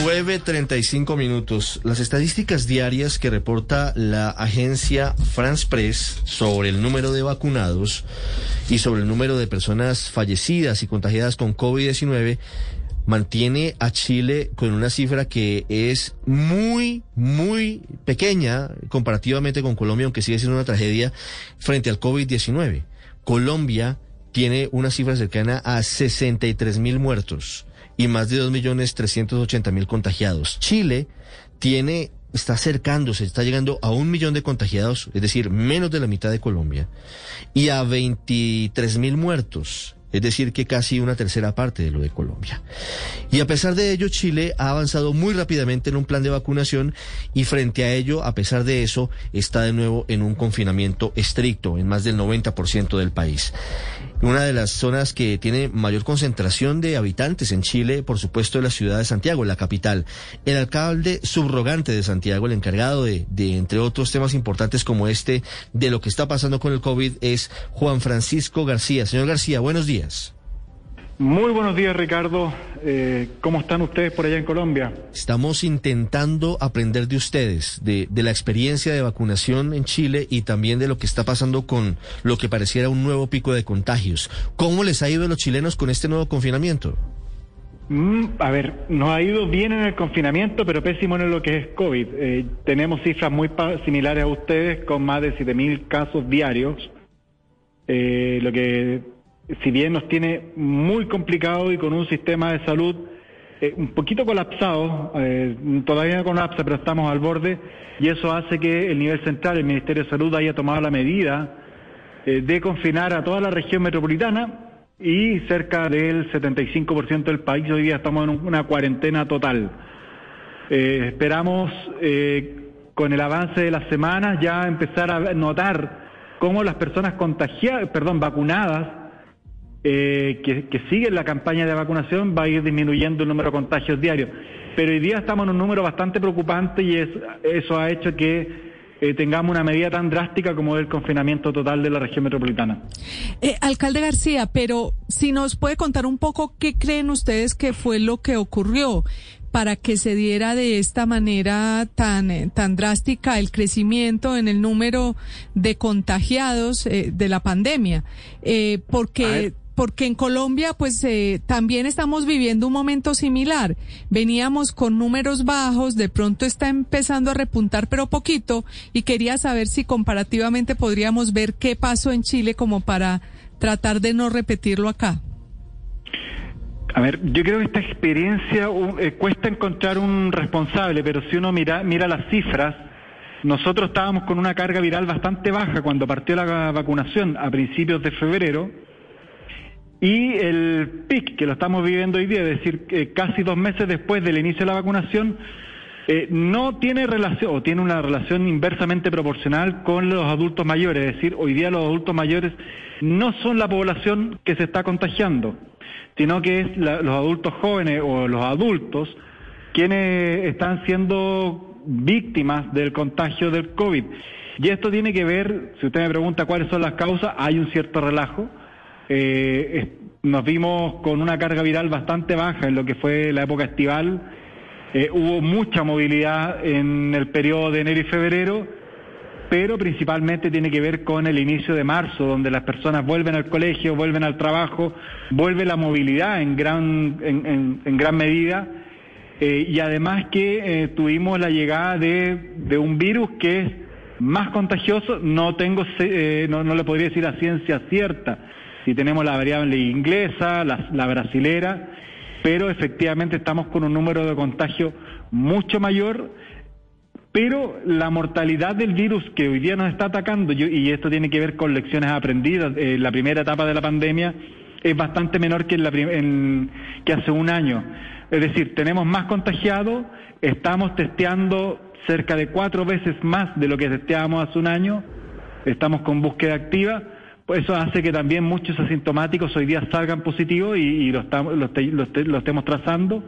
9.35 minutos. Las estadísticas diarias que reporta la agencia France Press sobre el número de vacunados y sobre el número de personas fallecidas y contagiadas con COVID-19 mantiene a Chile con una cifra que es muy, muy pequeña comparativamente con Colombia, aunque sigue siendo una tragedia frente al COVID-19. Colombia tiene una cifra cercana a 63 mil muertos y más de 2.380.000 contagiados. Chile tiene, está acercándose, está llegando a un millón de contagiados, es decir, menos de la mitad de Colombia, y a 23.000 muertos. Es decir, que casi una tercera parte de lo de Colombia. Y a pesar de ello, Chile ha avanzado muy rápidamente en un plan de vacunación y frente a ello, a pesar de eso, está de nuevo en un confinamiento estricto en más del 90% del país una de las zonas que tiene mayor concentración de habitantes en Chile, por supuesto, es la ciudad de Santiago, la capital. El alcalde subrogante de Santiago, el encargado de, de, entre otros temas importantes como este, de lo que está pasando con el COVID, es Juan Francisco García. Señor García, buenos días. Muy buenos días, Ricardo. Eh, ¿Cómo están ustedes por allá en Colombia? Estamos intentando aprender de ustedes, de, de, la experiencia de vacunación en Chile y también de lo que está pasando con lo que pareciera un nuevo pico de contagios. ¿Cómo les ha ido a los chilenos con este nuevo confinamiento? Mm, a ver, nos ha ido bien en el confinamiento, pero pésimo en lo que es COVID. Eh, tenemos cifras muy similares a ustedes, con más de 7.000 casos diarios, eh, lo que si bien nos tiene muy complicado y con un sistema de salud eh, un poquito colapsado, eh, todavía no colapsa, pero estamos al borde, y eso hace que el nivel central, el Ministerio de Salud, haya tomado la medida eh, de confinar a toda la región metropolitana y cerca del 75% del país hoy día estamos en una cuarentena total. esperamos con el avance de las semanas ya empezar a notar cómo las personas contagiadas, perdón, vacunadas, eh, que, que, sigue la campaña de vacunación va a ir disminuyendo el número de contagios diarios. Pero hoy día estamos en un número bastante preocupante y es, eso ha hecho que eh, tengamos una medida tan drástica como el confinamiento total de la región metropolitana. Eh, alcalde García, pero si nos puede contar un poco qué creen ustedes que fue lo que ocurrió para que se diera de esta manera tan, eh, tan drástica el crecimiento en el número de contagiados eh, de la pandemia. Eh, porque porque en Colombia pues eh, también estamos viviendo un momento similar. Veníamos con números bajos, de pronto está empezando a repuntar pero poquito y quería saber si comparativamente podríamos ver qué pasó en Chile como para tratar de no repetirlo acá. A ver, yo creo que esta experiencia eh, cuesta encontrar un responsable, pero si uno mira, mira las cifras, nosotros estábamos con una carga viral bastante baja cuando partió la vacunación a principios de febrero y el PIC, que lo estamos viviendo hoy día, es decir, casi dos meses después del inicio de la vacunación, eh, no tiene relación o tiene una relación inversamente proporcional con los adultos mayores. Es decir, hoy día los adultos mayores no son la población que se está contagiando, sino que es la, los adultos jóvenes o los adultos quienes están siendo víctimas del contagio del COVID. Y esto tiene que ver, si usted me pregunta cuáles son las causas, hay un cierto relajo eh, nos vimos con una carga viral bastante baja en lo que fue la época estival. Eh, hubo mucha movilidad en el periodo de enero y febrero, pero principalmente tiene que ver con el inicio de marzo, donde las personas vuelven al colegio, vuelven al trabajo, vuelve la movilidad en gran, en, en, gran medida. Eh, y además que eh, tuvimos la llegada de, de, un virus que es más contagioso, no tengo, no, no le podría decir a ciencia cierta, si tenemos la variable inglesa, la, brasilera, pero efectivamente estamos con un número de contagio mucho mayor, pero la mortalidad del virus que hoy día nos está atacando, y esto tiene que ver con lecciones aprendidas en la primera etapa de la pandemia, es bastante menor que, en la, que hace un año. Es decir, tenemos más contagiados, estamos testeando cerca de cuatro veces más de lo que testeábamos hace un año, estamos con búsqueda activa, pues eso hace que también muchos asintomáticos hoy día salgan positivos y, lo, estamos, estemos trazando,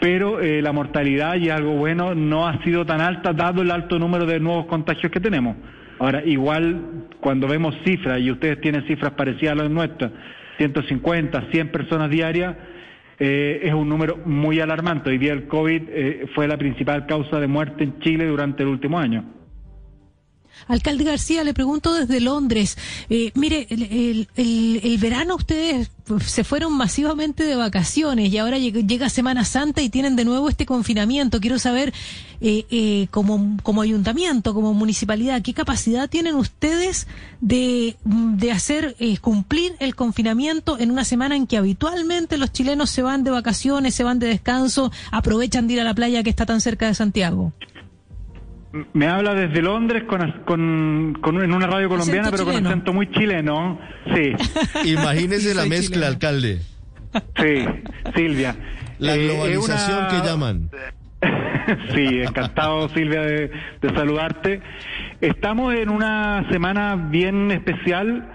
pero eh, la mortalidad, y algo bueno, no ha sido tan alta dado el alto número de nuevos contagios que tenemos. Ahora, igual cuando vemos cifras, y ustedes tienen cifras parecidas a las nuestras, 150, 100 personas diarias, eh, es un número muy alarmante. Hoy día el COVID eh, fue la principal causa de muerte en Chile durante el último año. Alcalde García, le pregunto desde Londres. Eh, mire, el, el, verano ustedes se fueron masivamente de vacaciones y ahora llega, Semana Santa y tienen de nuevo este confinamiento. Quiero saber, eh, eh, como, como ayuntamiento, como municipalidad, ¿qué capacidad tienen ustedes de, de hacer cumplir el confinamiento en una semana en que habitualmente los chilenos se van de vacaciones, se van de descanso, aprovechan de ir a la playa que está tan cerca de Santiago? Me habla desde Londres con, con, en una radio colombiana, pero con acento muy chileno. Sí. Imagínese la mezcla, alcalde. Sí, Silvia. La eh, globalización que llaman. sí, encantado, Silvia, de, saludarte. Estamos en una semana bien especial.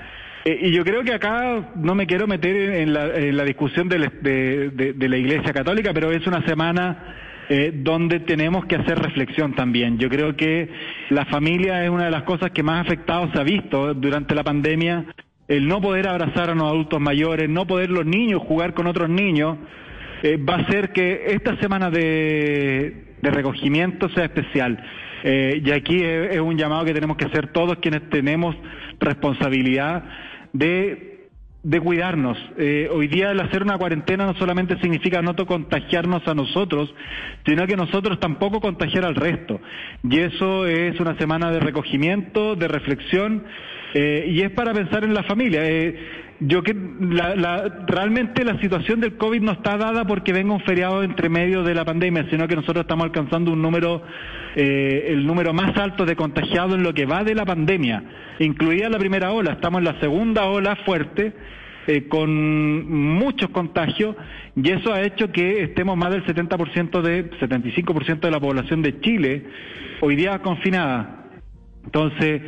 Eh, y yo creo que acá no me quiero meter en la, en la discusión de, de, de la Iglesia Católica, pero es una semana eh, donde tenemos que hacer reflexión también. Yo creo que la familia es una de las cosas que más afectados se ha visto durante la pandemia. El no poder abrazar a los adultos mayores, no poder los niños jugar con otros niños, eh, va a hacer que esta semana de, recogimiento sea especial. Eh, y aquí es un llamado que tenemos que hacer todos quienes tenemos responsabilidad de de cuidarnos. Eh, hoy día el hacer una cuarentena no solamente significa no contagiarnos a nosotros, sino que nosotros tampoco contagiar al resto. Y eso es una semana de recogimiento, de reflexión, eh, y es para pensar en la familia. Eh, yo que la, realmente la situación del COVID no está dada porque venga un feriado entre medio de la pandemia, sino que nosotros estamos alcanzando un número, el número más alto de contagiados en lo que va de la pandemia, incluida la primera ola. Estamos en la segunda ola fuerte eh, con muchos contagios y eso ha hecho que estemos más del 70% de 75% de la población de Chile hoy día confinada. Entonces,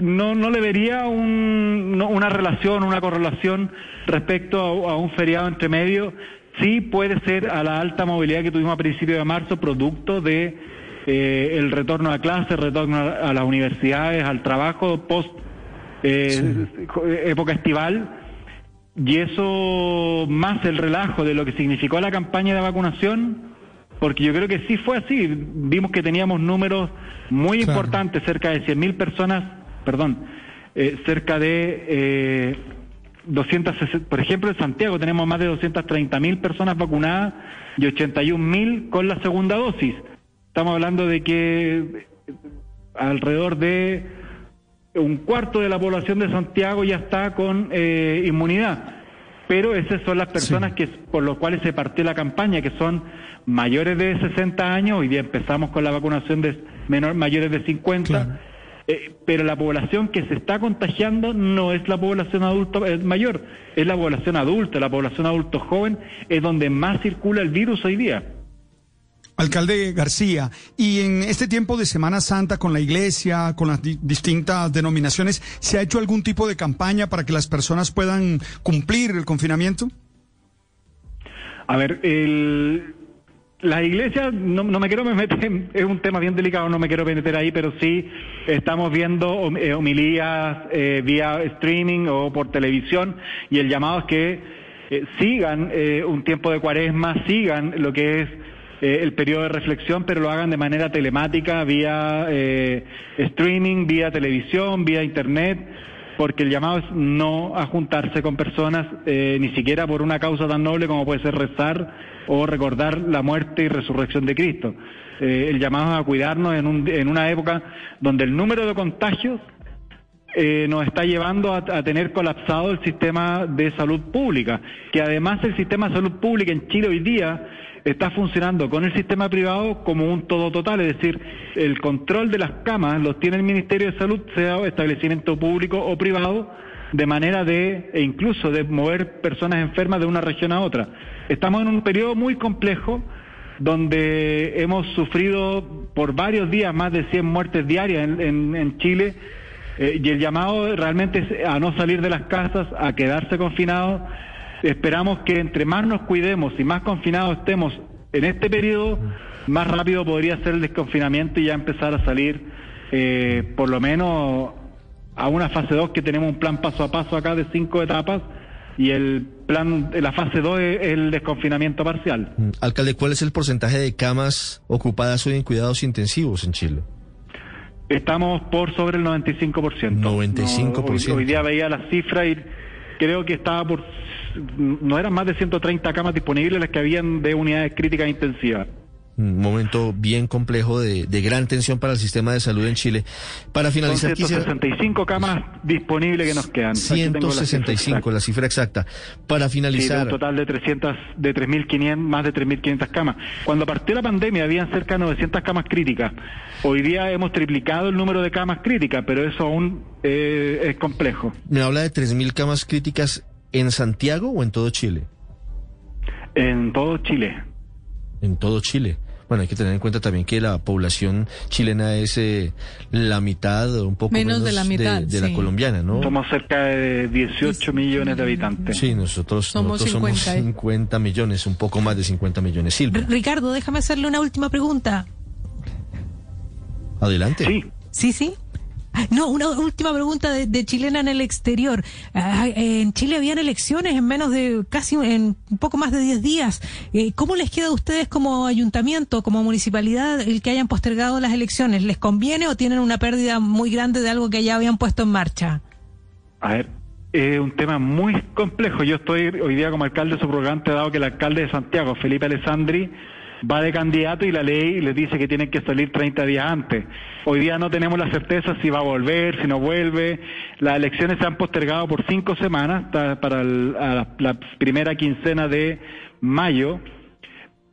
no, no le vería un, una relación, una correlación respecto a, un feriado entre medio. Sí puede ser a la alta movilidad que tuvimos a principios de marzo, producto de eh, el retorno a clases, el retorno a, las universidades, al trabajo post eh, época estival y eso más el relajo de lo que significó la campaña de vacunación, porque yo creo que sí fue así. Vimos que teníamos números muy importantes, cerca de 100.000 personas, perdón, eh, cerca de eh, 260, por ejemplo, en Santiago tenemos más de 230.000 personas vacunadas y 81.000 con la segunda dosis. Estamos hablando de que alrededor de un cuarto de la población de Santiago ya está con eh, inmunidad. Pero esas son las personas que por las cuales se partió la campaña, que son mayores de 60 años, hoy día empezamos con la vacunación de menor, mayores de 50, eh, pero la población que se está contagiando no es la población adulta mayor, es la población adulta, la población adulto joven es donde más circula el virus hoy día. Alcalde García, y en este tiempo de Semana Santa con la iglesia, con las distintas denominaciones, ¿se ha hecho algún tipo de campaña para que las personas puedan cumplir el confinamiento? A ver, el, la iglesia, no, me quiero meter, es un tema bien delicado, no me quiero meter ahí, pero sí estamos viendo eh, homilías eh, vía streaming o por televisión y el llamado es que eh, sigan un tiempo de cuaresma, sigan lo que es eh, el periodo de reflexión, pero lo hagan de manera telemática, vía eh, streaming, vía televisión, vía internet, porque el llamado es no a juntarse con personas, eh, ni siquiera por una causa tan noble como puede ser rezar o recordar la muerte y resurrección de Cristo. el llamado es a cuidarnos en, un, en una época donde el número de contagios nos está llevando a, a, tener colapsado el sistema de salud pública, que además el sistema de salud pública en Chile hoy día está funcionando con el sistema privado como un todo total, es decir, el control de las camas los tiene el Ministerio de Salud, sea establecimiento público o privado, de manera de, e incluso de mover personas enfermas de una región a otra. Estamos en un periodo muy complejo donde hemos sufrido por varios días más de 100 muertes diarias en, Chile eh, y el llamado realmente es a no salir de las casas, a quedarse confinados. Esperamos que entre más nos cuidemos y más confinados estemos en este periodo, más rápido podría ser el desconfinamiento y ya empezar a salir eh, por lo menos a una fase 2 que tenemos un plan paso a paso acá de cinco etapas y el plan, la fase 2 es el desconfinamiento parcial. Mm, Alcalde, ¿cuál es el porcentaje de camas ocupadas hoy en cuidados intensivos en Chile? Estamos por sobre el 95%. 95%. No, hoy, hoy día veía las cifras y creo que estaba por... No eran más de 130 camas disponibles las que habían de unidades críticas intensivas. Un momento bien complejo de, de gran tensión para el sistema de salud en Chile. Para Son finalizar, quisiera... 165 camas disponibles que nos quedan. Aquí tengo las cifras 165, exactas. la cifra exacta. Para Sí, finalizar, un total de 300, de 3.500, más de 3.500 camas. Cuando partió la pandemia habían cerca de 900 camas críticas. Hoy día hemos triplicado el número de camas críticas, pero eso aún eh, es complejo. me habla de 3.000 camas críticas en Santiago o en todo Chile? En todo Chile. En todo Chile. Bueno, hay que tener en cuenta también que la población chilena es eh, la mitad, o un poco Menos menos, de la mitad, de la sí. colombiana, ¿no? Somos cerca de 18 millones de habitantes. Sí, nosotros Somos nosotros somos 50, ¿eh? 50 millones, un poco más de 50 millones. Silvia, Ricardo, déjame hacerle una última pregunta. adelante. Sí, Sí, sí. No, una última pregunta de, chilena en el exterior. Ah, en Chile habían elecciones en menos de casi en poco más de 10 días. Eh, ¿Cómo les queda a ustedes como ayuntamiento, como municipalidad, el que hayan postergado las elecciones? ¿Les conviene o tienen una pérdida muy grande de algo que ya habían puesto en marcha? a ver, es un tema muy complejo. Yo estoy hoy día como alcalde subrogante, dado que el alcalde de Santiago, Felipe Alessandri, va de candidato y la ley les dice que tienen que salir 30 días antes. Hoy día no tenemos la certeza si va a volver, si no vuelve. Las elecciones se han postergado por cinco semanas para la primera quincena de mayo.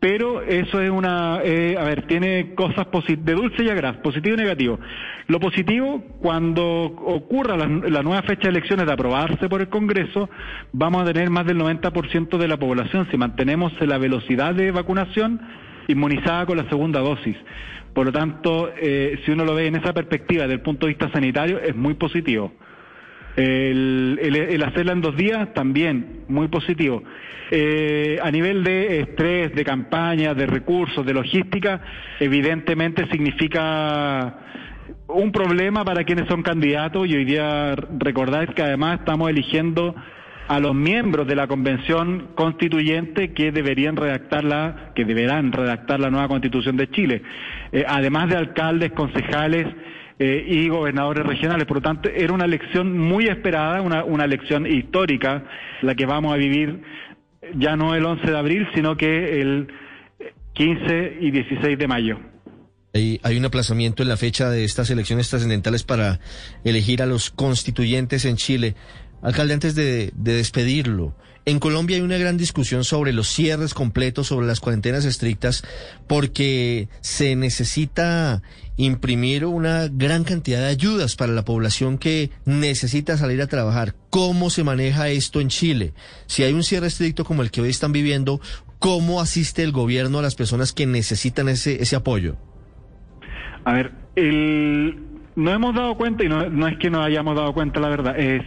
Pero eso es una, eh, a ver, tiene cosas de dulce y agraz, positivo y negativo. Lo positivo, cuando ocurra la, la nueva fecha de elecciones de aprobarse por el Congreso, vamos a tener más del 90% de la población, si mantenemos la velocidad de vacunación, inmunizada con la segunda dosis. Por lo tanto, eh, si uno lo ve en esa perspectiva desde el punto de vista sanitario, es muy positivo. El, el- hacerla en dos días también muy positivo. Eh, a nivel de estrés, de campaña, de recursos, de logística, evidentemente significa un problema para quienes son candidatos y hoy día recordar que además estamos eligiendo a los miembros de la convención constituyente que deberían redactar la, que deberán redactar la nueva constitución de Chile, Eh, además de alcaldes, concejales eh, y gobernadores regionales. Por lo tanto, era una elección muy esperada, una, una elección histórica, la que vamos a vivir ya no el 11 de abril, sino que el 15 y 16 de mayo. Hay, hay un aplazamiento en la fecha de estas elecciones trascendentales para elegir a los constituyentes en Chile. Alcalde, antes de, de despedirlo, en Colombia hay una gran discusión sobre los cierres completos, sobre las cuarentenas estrictas, porque se necesita imprimir una gran cantidad de ayudas para la población que necesita salir a trabajar. ¿Cómo se maneja esto en Chile? Si hay un cierre estricto como el que hoy están viviendo, ¿cómo asiste el gobierno a las personas que necesitan ese, ese apoyo? A ver, el, no hemos dado cuenta, y no es que no hayamos dado cuenta, la verdad, es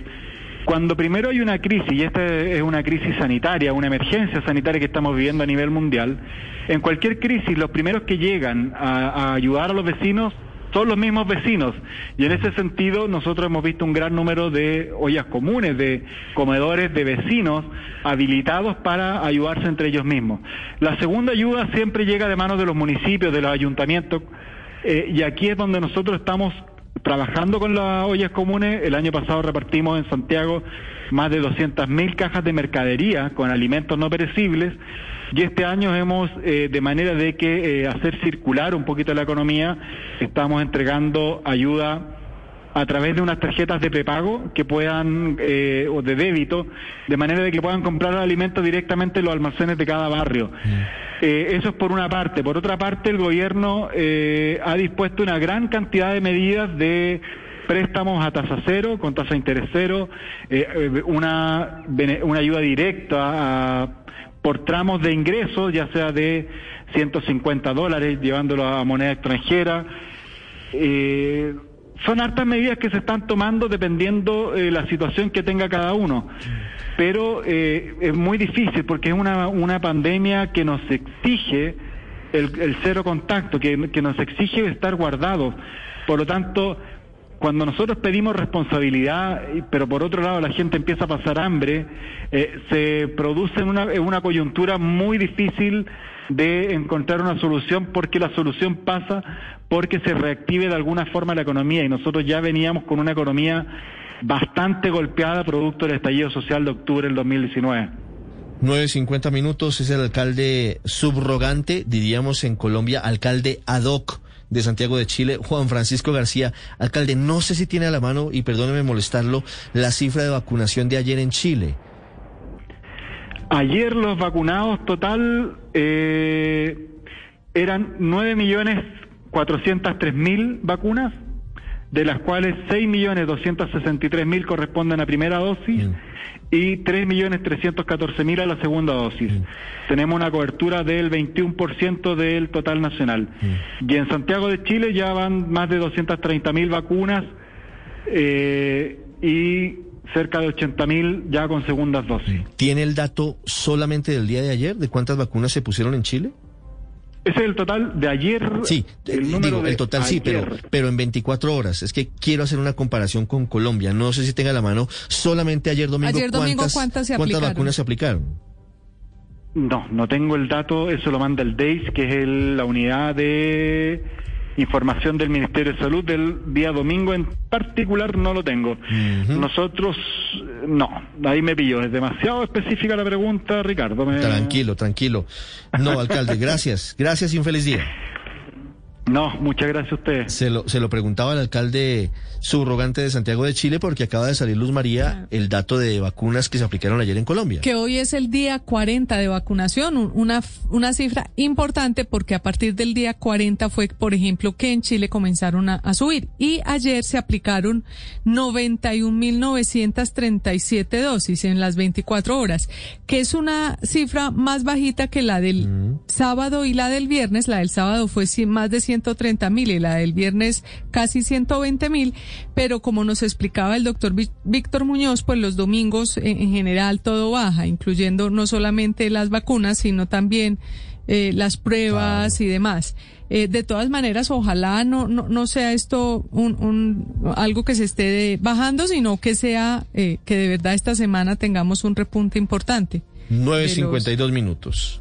cuando primero hay una crisis, y esta es una crisis sanitaria, una emergencia sanitaria que estamos viviendo a nivel mundial, en cualquier crisis los primeros que llegan a, ayudar a los vecinos son los mismos vecinos. Y en ese sentido nosotros hemos visto un gran número de ollas comunes, de comedores de vecinos habilitados para ayudarse entre ellos mismos. La segunda ayuda siempre llega de manos de los municipios, de los ayuntamientos, eh, y aquí es donde nosotros estamos trabajando con las ollas comunes. El año pasado repartimos en Santiago más de 200.000 cajas de mercadería con alimentos no perecibles. Y este año hemos, eh, de manera de que eh, hacer circular un poquito la economía, estamos entregando ayuda a través de unas tarjetas de prepago que puedan, eh, o de débito, de manera de que puedan comprar alimentos directamente en los almacenes de cada barrio. Eh, eso es por una parte. Por otra parte, el gobierno eh, ha dispuesto una gran cantidad de medidas de préstamos a tasa cero, con tasa interés cero, eh, eh, una, una ayuda directa a- por tramos de ingresos, ya sea de 150 dólares, llevándolo a moneda extranjera. Eh, son hartas medidas que se están tomando dependiendo eh, la situación que tenga cada uno. Pero eh, es muy difícil porque es una, una pandemia que nos exige el, el cero contacto, que, que nos exige estar guardados. Por lo tanto, cuando nosotros pedimos responsabilidad, pero por otro lado la gente empieza a pasar hambre, eh, se produce una, en una coyuntura muy difícil de encontrar una solución porque la solución pasa porque se reactive de alguna forma la economía y nosotros ya veníamos con una economía bastante golpeada producto del estallido social de octubre del 2019. 9.50 minutos es el alcalde subrogante, diríamos en Colombia, alcalde ad hoc de Santiago de Chile, Juan Francisco García. Alcalde, no sé si tiene a la mano, y perdóneme molestarlo, la cifra de vacunación de ayer en Chile. Ayer los vacunados total eh, eran 9.403.000 vacunas, de las cuales 6.263.000 corresponden a primera dosis Mm. y 3.314.000 a la segunda dosis. Tenemos una cobertura del 21% del total nacional. Y en Santiago de Chile ya van más de 230.000 vacunas eh, y cerca de 80.000 ya con segundas dosis. ¿Tiene el dato solamente del día de ayer de cuántas vacunas se pusieron en Chile? Ese es el total de ayer. Sí, eh, el número digo, el total sí, pero, pero en 24 horas. Es que quiero hacer una comparación con Colombia. No sé si tenga la mano solamente ayer domingo, Ayer domingo, ¿cuántas se aplicaron? vacunas se aplicaron. No, no tengo el dato, eso lo manda el DEIS, que es el- la unidad de información del Ministerio de Salud del día domingo en particular no lo tengo. Nosotros, no, ahí me pillo, es demasiado específica la pregunta, Ricardo. me- Tranquilo, tranquilo. No, alcalde, gracias. Gracias y un feliz día. No, muchas gracias a ustedes. Se lo, se lo preguntaba al alcalde subrogante de Santiago de Chile porque acaba de salir Luz María el dato de vacunas que se aplicaron ayer en Colombia. que hoy es el día 40 de vacunación, un- una, una cifra importante porque a partir del día 40 fue, por ejemplo, que en Chile comenzaron a, a subir y ayer se aplicaron 91.937 dosis en las 24 horas, que es una cifra más bajita que la del sábado y la del viernes. La del sábado fue más de 130 mil y la del viernes casi 120 mil, pero como nos explicaba el doctor Víctor Muñoz, pues los domingos en, en general todo baja, incluyendo no solamente las vacunas, sino también eh, las pruebas y demás. Eh, de todas maneras, ojalá no, no, no sea esto un, un, algo que se esté bajando, sino que sea eh, que de verdad esta semana tengamos un repunte importante. 9.52 minutos.